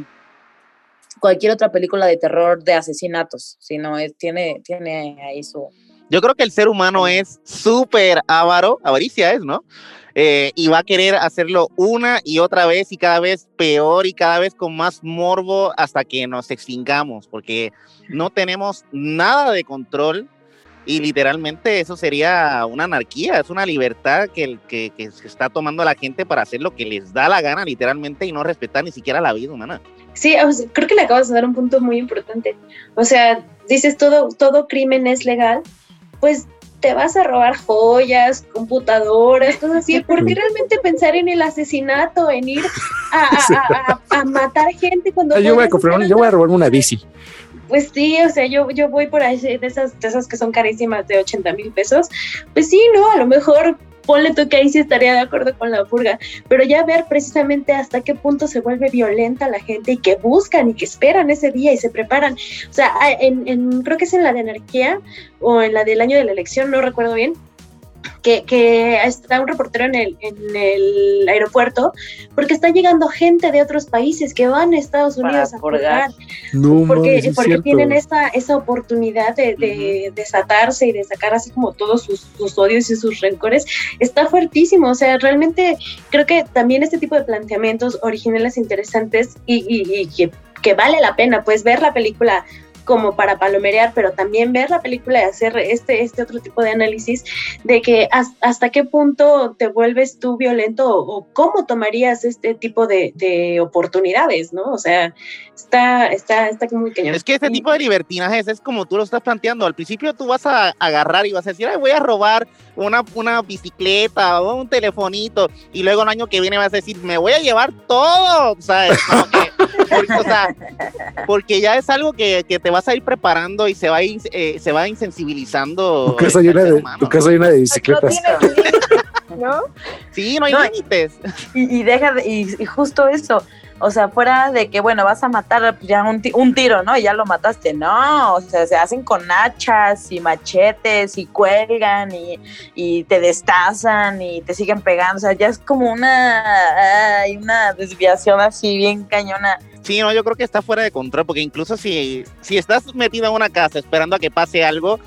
cualquier otra película de terror de asesinatos, sino es, tiene, tiene ahí su... Yo creo que el ser humano es súper avaro, avaricia es, ¿no? Eh, y va a querer hacerlo una y otra vez y cada vez peor y cada vez con más morbo hasta que nos extingamos, porque no tenemos nada de control y literalmente eso sería una anarquía, es una libertad que, el- que, que se está tomando la gente para hacer lo que les da la gana literalmente y no respetar ni siquiera la vida humana. Sí, o sea, creo que le acabas de dar un punto muy importante. O sea, dices todo, todo crimen es legal, pues te vas a robar joyas, computadoras, cosas así. ¿Por qué realmente pensar en el asesinato, en ir a, a- a- a- matar gente cuando yo voy a comprar, yo voy a robarme una bici. Pues sí, o sea, yo, yo voy por ahí de esas, de esas que son carísimas de 80 mil pesos. Pues sí, ¿no? A lo mejor ponle tú que ahí sí estaría de acuerdo con la purga, pero ya ver precisamente hasta qué punto se vuelve violenta la gente y que buscan y que esperan ese día y se preparan. O sea, a- en, en- creo que es en la de anarquía o en la del año de la elección, no recuerdo bien. Que, que está un reportero en el, en el aeropuerto porque está llegando gente de otros países que van a Estados Para Unidos a purgar. purgar No, porque, es porque tienen esa, esa oportunidad de, de desatarse y de sacar así como todos sus, sus odios y sus rencores, está fuertísimo. O sea, realmente creo que también este tipo de planteamientos originales interesantes y, y- y que, que vale la pena pues ver la película como para palomerear, pero también ver la película y hacer este, este otro tipo de análisis de que has- hasta qué punto te vuelves tú violento o, o cómo tomarías este tipo de, de oportunidades, ¿no? O sea, está, está, está muy cañón. Es que ese tipo de libertinajes es como tú lo estás planteando. Al principio tú vas a agarrar y vas a decir, Ay, voy a robar una, una bicicleta o un telefonito. Y luego el año que viene vas a decir, me voy a llevar todo. ¿Sabes? Como que- porque, o sea, porque ya es algo que, que te vas a ir preparando y se va, a ir, eh, se va insensibilizando. Tu casa llena de, tu ¿no? casa llena de No bicicletas. ¿no? Sí, no hay No, límites. Y, y deja de- y, y justo eso, o sea, fuera de que, bueno, vas a matar ya un, un tiro, ¿no? Y ya lo mataste, no, o sea, se hacen con hachas y machetes y cuelgan y, y te destazan y te siguen pegando, o sea, ya es como una, hay una desviación así bien cañona. Sí, no, yo creo que está fuera de control, porque incluso si, si estás metido en una casa esperando a que pase algo,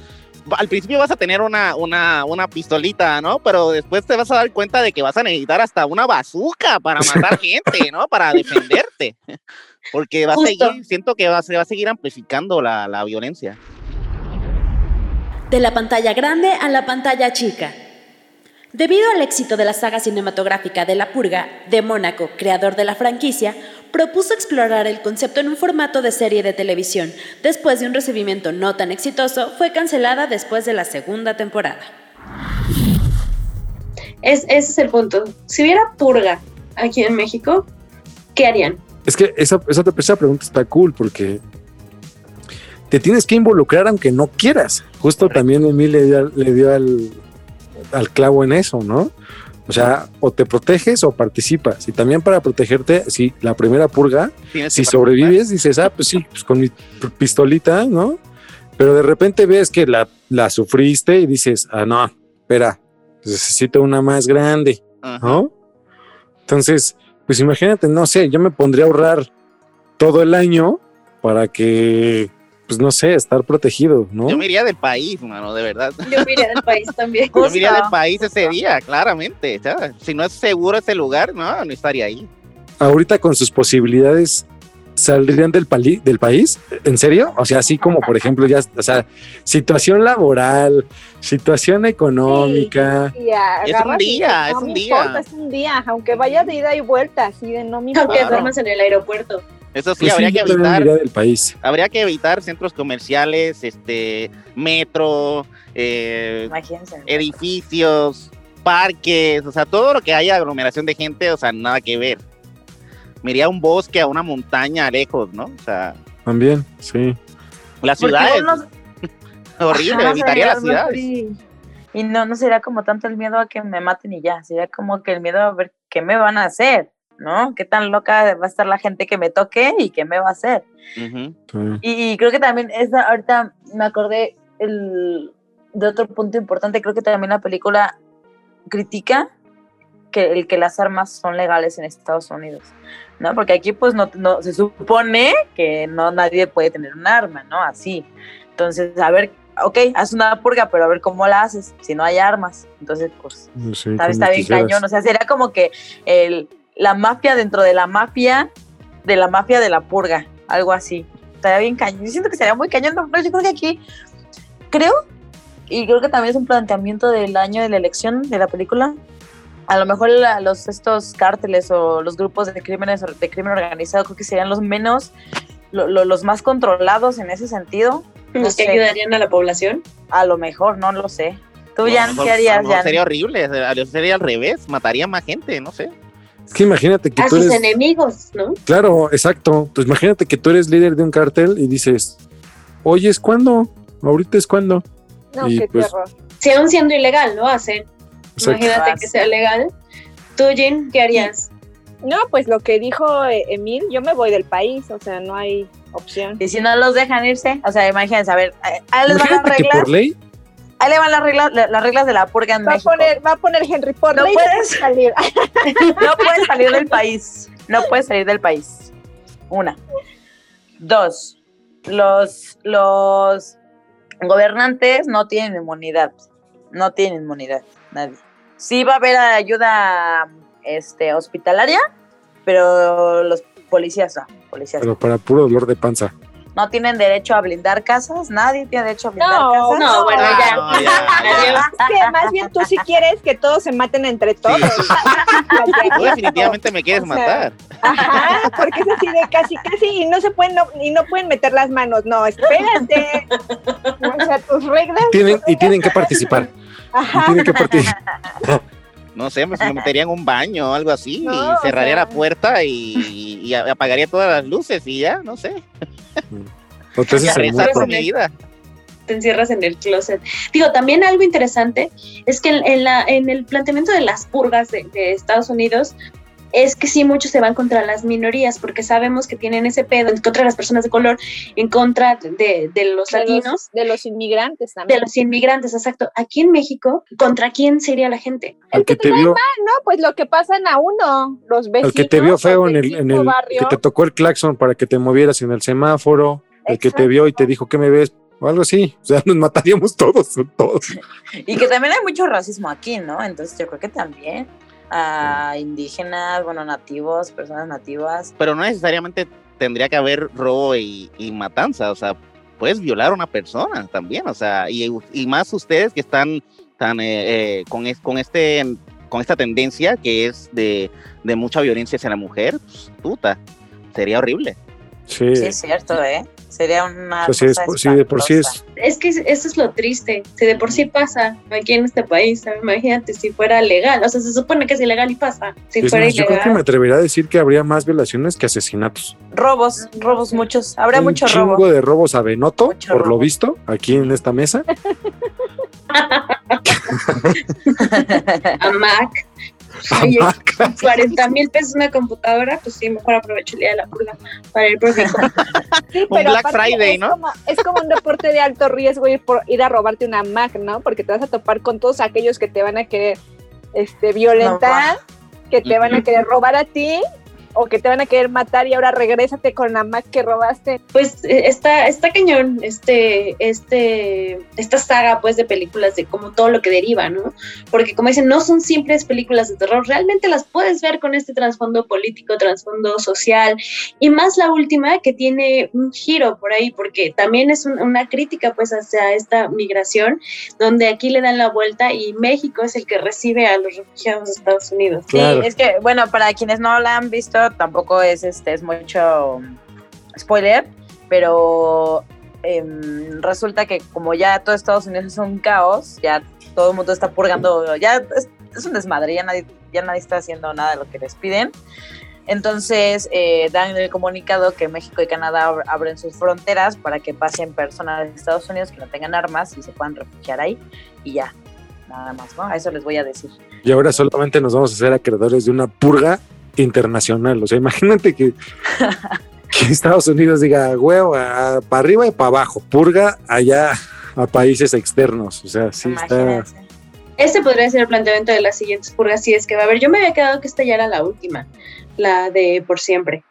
al principio vas a tener una, una, una pistolita, ¿no? Pero después te vas a dar cuenta de que vas a necesitar hasta una bazooka para matar gente, ¿no? Para defenderte. Porque va a seguir, siento que va, se va a seguir amplificando la, la violencia. De la pantalla grande a la pantalla chica. Debido al éxito de la saga cinematográfica de La Purga, de Mónaco, creador de la franquicia, propuso explorar el concepto en un formato de serie de televisión. Después de un recibimiento no tan exitoso, fue cancelada después de la segunda temporada. Es, ese es el punto. Si hubiera purga aquí en México, ¿qué harían? Es que esa, esa, esa pregunta está cool porque te tienes que involucrar aunque no quieras. Justo también Emil le dio, le dio al, al clavo en eso, ¿no? O sea, o te proteges o participas. Y también para protegerte, si la primera purga, Tienes si sobrevives, dices, ah, pues sí, pues con mi pistolita, ¿no? Pero de repente ves que la, la sufriste y dices, ah, no, espera, necesito una más grande, Ajá. ¿no? Entonces, pues imagínate, no sé, yo me pondría a ahorrar todo el año para que, pues no sé, estar protegido, ¿no? Yo me iría del país, mano, de verdad. Yo me iría del país también. Yo me iría del país ese día, claramente. ¿sabes? Si no es seguro ese lugar, no, no estaría ahí. Ahorita con sus posibilidades, ¿saldrían del, pali- del país? ¿En serio? O sea, así como, por ejemplo, ya, o sea, situación laboral, situación económica. Y agarras y día, es no un día. importa, es un día, aunque vaya de ida y vuelta, así de no me Aunque duermas en el aeropuerto. Eso sí, Pues sí, habría que evitar. del país. Habría que evitar centros comerciales, este, metro, eh, edificios, parques, o sea, todo lo que haya aglomeración de gente, o sea, nada que ver. me iría a un bosque, a una montaña lejos, ¿no? O sea, También, sí. las ciudades, horrible, Ajá, evitaría las ciudades. Y no, no sería como tanto el miedo a que me maten y ya, sería como que el miedo a ver qué me van a hacer, ¿no? Qué tan loca va a estar la gente que me toque y qué me va a hacer. Sí. Y, y creo que también, esa, ahorita me acordé el, de otro punto importante, creo que también la película critica que el que las armas son legales en Estados Unidos, ¿no? Porque aquí pues no, no se supone que no nadie puede tener un arma, ¿no? Así. Entonces, a ver, ok, haz una purga, pero a ver cómo la haces si no hay armas. Entonces, pues Sí, está, está bien quisieras. cañón. O sea, sería como que el, la mafia dentro de la mafia, de la mafia de la purga, algo así. Estaría bien cañón. Yo siento que sería muy cañón. No, no, yo creo que aquí, creo, y creo que también es un planteamiento del año de la elección de la película. A lo mejor la- los, estos cárteles o los grupos de crímenes de crimen organizado creo que serían los menos, lo- lo- los más controlados en ese sentido. No Los que sé. ayudarían a la población. A lo mejor, no lo sé. Tú, Bueno, a Jan, lo ¿qué harías, Jan? Sería horrible, sería al revés, mataría más gente, no sé. Es que imagínate que A tú sus eres. enemigos, ¿no? Claro, exacto. Pues imagínate que tú eres líder de un cartel y dices, oye, ¿es cuándo? Ahorita es cuándo. No, Y, qué pues, terror. Si aún siendo ilegal lo hacen. Exacto. Imagínate que sea legal. Tú, Jen, ¿qué harías? No, pues lo que dijo eh, Emil, yo me voy del país, o sea, no hay opción. Y si no los dejan irse, o sea, imagínense, a ver, eh, ahí les van las Imagínate que por ley, ahí le van las reglas, la- las reglas de la purga en Va a poner, va a poner Henry Ford. No puedes. salir. No puedes salir del país, no puedes salir del país. Una. Dos, los, los gobernantes no tienen inmunidad, no tienen inmunidad, nadie. Sí va a haber ayuda este, hospitalaria, pero los policías no, policías no. pero para puro dolor de panza. No tienen derecho a blindar casas, nadie tiene derecho a blindar No, casas. No, bueno, ya. No, ya. Adiós. Es que más bien tú sí quieres que todos se maten entre todos. Tú definitivamente me quieres O sea, matar. Ajá, porque es así de casi, casi, y no se pueden, no- y no pueden meter las manos. No, espérate. O sea, tus reglas. Tienen, y tienen que participar. Y Ajá. tienen que participar. No sé, me, me metería en un baño o algo así No, y o cerraría sea. la puerta y, y apagaría todas las luces y ya, no sé. O te haces el Rezar muerto. por mi vida. te encierras en el closet. Digo, también algo interesante es que en, en la, en el planteamiento de las purgas de, de Estados Unidos es que sí muchos se van contra las minorías porque sabemos que tienen ese pedo en contra de las personas de color, en contra de, de los De latinos, los, de los inmigrantes de también. los inmigrantes, exacto. Aquí en México, ¿contra quién sería la gente? Al que te vio, No, pues lo que pasan a uno, los vecinos. al que te vio feo en el, en el, barrio. que te tocó el claxon para que te movieras en el semáforo, el que te vio y te dijo que me ves, o algo así. O sea, nos mataríamos todos, todos. Y que también hay mucho racismo aquí, ¿no? Entonces yo creo que también a indígenas, bueno, nativos, personas nativas. Pero no necesariamente tendría que haber robo y, y matanza, o sea, puedes violar a una persona también, o sea, y, y más ustedes que están tan eh, eh, con, es- con este con esta tendencia que es de, de mucha violencia hacia la mujer, pues, puta, sería horrible. Sí. Sí, es cierto, ¿eh? Sería una. O sea, sí, es cosa sí, de por sí es. Es que eso es lo triste. Si de por sí pasa aquí en este país, ¿sabes? imagínate si fuera legal. O sea, se supone que es ilegal y pasa. Si es fuera más, yo creo que me atrevería a decir que habría más violaciones que asesinatos. Robos, robos muchos. Habrá Un mucho chingo robo. de robos a Benoto, Mucho por lo visto, aquí en esta mesa. A Mac. Oye, 40 mil pesos una computadora, pues sí, mejor aprovecho el día de la purga para ir por Un Black aparte Friday, es ¿no? Como, es como un deporte de alto riesgo ir, por, ir a robarte una Mac, ¿no? Porque te vas a topar con todos aquellos que te van a querer este, violentar, que te van a querer robar a ti o que te van a querer matar y ahora regrésate con la Mac que robaste. Pues eh, está, está cañón este, este, esta saga pues de películas de como todo lo que deriva, ¿no? Porque como dicen, no son simples películas de terror, realmente las puedes ver con este trasfondo político, trasfondo social, y más la última que tiene un giro por ahí, porque también es un- una crítica pues hacia esta migración, donde aquí le dan la vuelta y México es el que recibe a los refugiados de Estados Unidos. Sí, Claro. es que, bueno, para quienes no la han visto, tampoco es este, es mucho spoiler, pero em, resulta que como ya todo Estados Unidos es un caos, ya todo el mundo está purgando, ya es, un desmadre, ya nadie, ya nadie está haciendo nada de lo que les piden. Entonces eh, dan el comunicado que México y Canadá ab- abren sus fronteras para que pasen personas de Estados Unidos que no tengan armas y se puedan refugiar ahí y ya, nada más, ¿no? Eso les voy a decir. Y ahora solamente nos vamos a hacer acreedores de una purga internacional. O sea, imagínate que, que Estados Unidos diga, huevo, para arriba y para abajo, purga allá a países externos. O sea, sí está. Este podría ser el planteamiento de las siguientes purgas, si es que va a haber. Yo me había quedado que esta ya era la última, la de por siempre.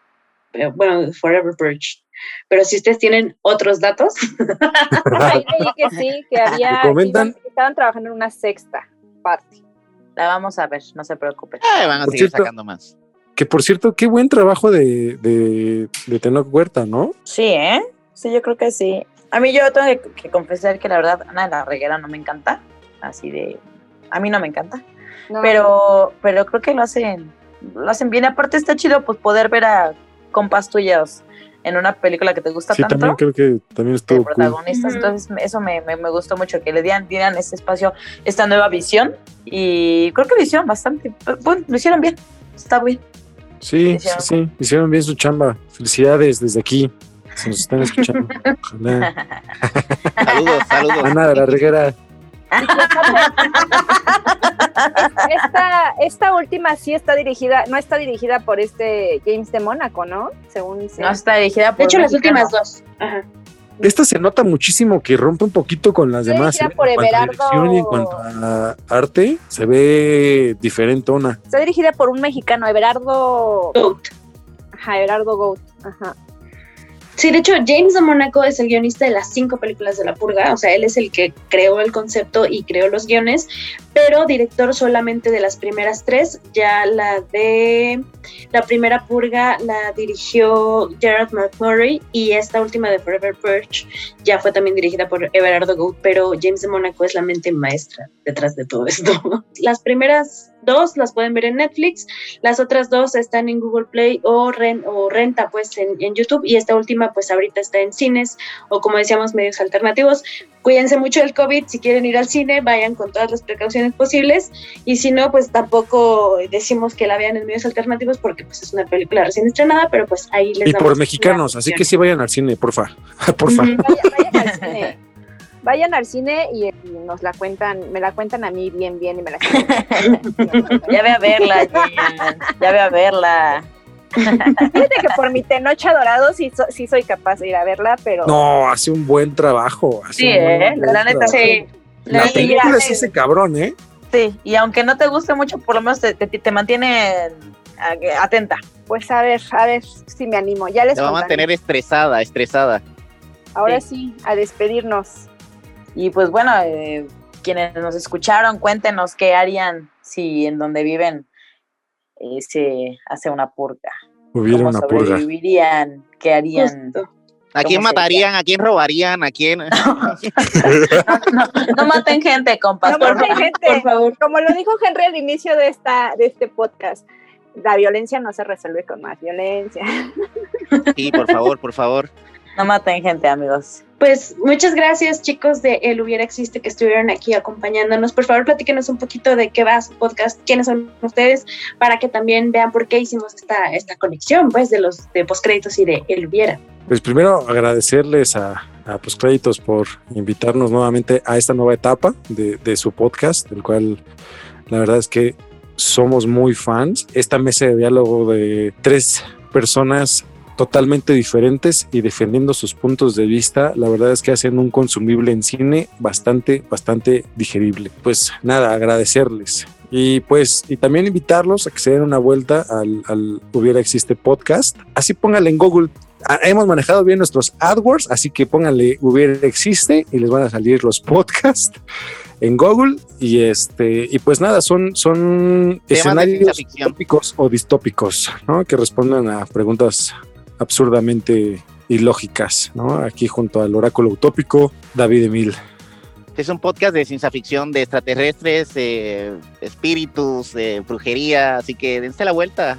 Pero, bueno, Forever Purge. Pero si ustedes tienen otros datos, Ahí leí que sí, que había. ¿Me comentan? iban- estaban trabajando en una sexta parte. La vamos a ver, no se preocupen. Ay, van a Por seguir cierto- sacando más. Que por cierto, qué buen trabajo de, de, de Tenoch Huerta, ¿no? Sí, ¿eh? Sí, yo creo que sí. A mí yo tengo que, que confesar que la verdad Ana de la Reguera no me encanta, así de... A mí no me encanta, No, pero, pero creo que lo hacen, lo hacen bien. Aparte está chido pues poder ver a compas tuyos en una película que te gusta Sí, tanto. también creo que también de estuvo cool. protagonistas, entonces eso me, me, me gustó mucho, que le dieran, dieran este espacio, esta nueva visión, y creo que lo hicieron bastante, bueno, lo hicieron bien, está bien. Sí, sí, Hicieron- sí, hicieron bien su chamba. Felicidades desde aquí. Si nos están escuchando. Ojalá. Saludos, saludos. Ana de la Reguera. Esta, esta última sí está dirigida, no está dirigida por este James de Mónaco, ¿no? Según sé. No está dirigida por de hecho, las últimas dos. Ajá. Esta se nota muchísimo que rompe un poquito con las Está demás. dirigida ¿eh? por En cuanto a Everardo- dirección y en cuanto a arte, se ve diferentona. Está dirigida por un mexicano, Everardo. Goat. Ajá, Everardo Goat. Ajá. Sí, de hecho, James de Mónaco es el guionista de las cinco películas de La Purga, o sea, él es el que creó el concepto y creó los guiones, pero director solamente de las primeras tres, ya la de la primera Purga la dirigió Gerard McMurray y esta última de Forever Purge ya fue también dirigida por Everardo Goat, pero James de Mónaco es la mente maestra detrás de todo esto. Las primeras dos las pueden ver en Netflix, las otras dos están en Google Play o, ren- o renta pues en, en YouTube y esta última pues ahorita está en cines o como decíamos medios alternativos. Cuídense mucho del COVID, si quieren ir al cine vayan con todas las precauciones posibles y si no pues tampoco decimos que la vean en medios alternativos porque pues es una película recién estrenada pero pues ahí les Y damos por mexicanos, así que sí vayan al cine, porfa. porfa. Ujú. Vaya- vayan al cine. Vayan al cine y, y nos la cuentan, me la cuentan a mí bien, bien y me la cuentan. Ya ve a verla, Jen, ya ve a verla. Fíjate que por mi Tenocha Dorado sí, so- sí soy capaz de ir a verla, pero No, hace un buen trabajo. hace Sí, buen- ¿eh? buen La neta. Sí. La Sí, película es ese cabrón, ¿eh? Sí, y aunque no te guste mucho, por lo menos te, te, te mantiene eh, atenta. pues a ver, a ver si me animo. Ya les Te va a mantener estresada, estresada. Ahora sí, a despedirnos. Y pues bueno, eh, quienes nos escucharon, cuéntenos qué harían si en donde viven eh, se hace una purga. Hubiera ¿Cómo una purga. sobrevivirían? ¿Qué harían? Justo. ¿A quién matarían? ¿A quién robarían? ¿A quién? No maten gente, compas. No por maten favor. gente. Por favor. Como lo dijo Henry al inicio de esta de este podcast, la violencia no se resuelve con más violencia. Sí, por favor, por favor. No maten gente, amigos. Pues muchas gracias chicos de El Hubiera Existe que estuvieron aquí acompañándonos. Por favor, platíquenos un poquito de qué va su podcast, quiénes son ustedes, para que también vean por qué hicimos esta, esta conexión, pues, de los de postcréditos y de El Hubiera. Pues primero agradecerles a, a Postcréditos por invitarnos nuevamente a esta nueva etapa de, de su podcast, del cual la verdad es que somos muy fans. Esta mesa de diálogo de tres personas totalmente diferentes y defendiendo sus puntos de vista, la verdad es que hacen un consumible en cine bastante, bastante digerible. Pues nada, agradecerles. Y pues, y también invitarlos a que se den una vuelta al, al Hubiera Existe podcast. Así pónganle en Google Ah, hemos manejado bien nuestros AdWords, así que pónganle hubiera existe y les van a salir los podcasts en Google y este y pues nada son son Temas escenarios tópicos o distópicos, ¿no? Que responden a preguntas absurdamente ilógicas, ¿no? Aquí junto al oráculo utópico David Emil. Es un podcast de ciencia ficción, de extraterrestres, eh, espíritus, eh, brujería, así que dense la vuelta.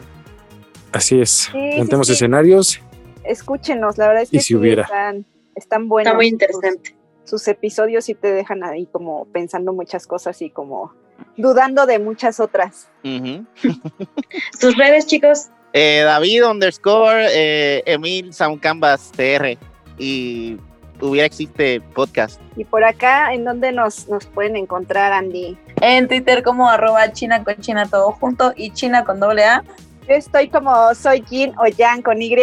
Así es. sí, escenarios Escúchenos, la verdad es Y que si sí hubiera. están, están buenos. Está muy sus- interesante. Sus, episodios sí te dejan ahí como pensando muchas cosas y como dudando de muchas otras. Tus redes, chicos. Eh, David underscore eh, Emil Soundcanvas TR y hubiera existe podcast. Y por acá, ¿en dónde nos, nos pueden encontrar, Andy? En Twitter como arroba china con china todo junto y china con doble A. Yo estoy como soy Jin o Jan con Y.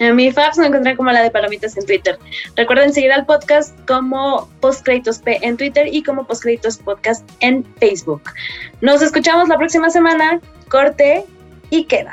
A mi Fabs me encontré como la de Palomitas en Twitter. Recuerden seguir al podcast como Postcréditos P en Twitter y como Postcréditos Podcast en Facebook. Nos escuchamos la próxima semana. Corte y queda.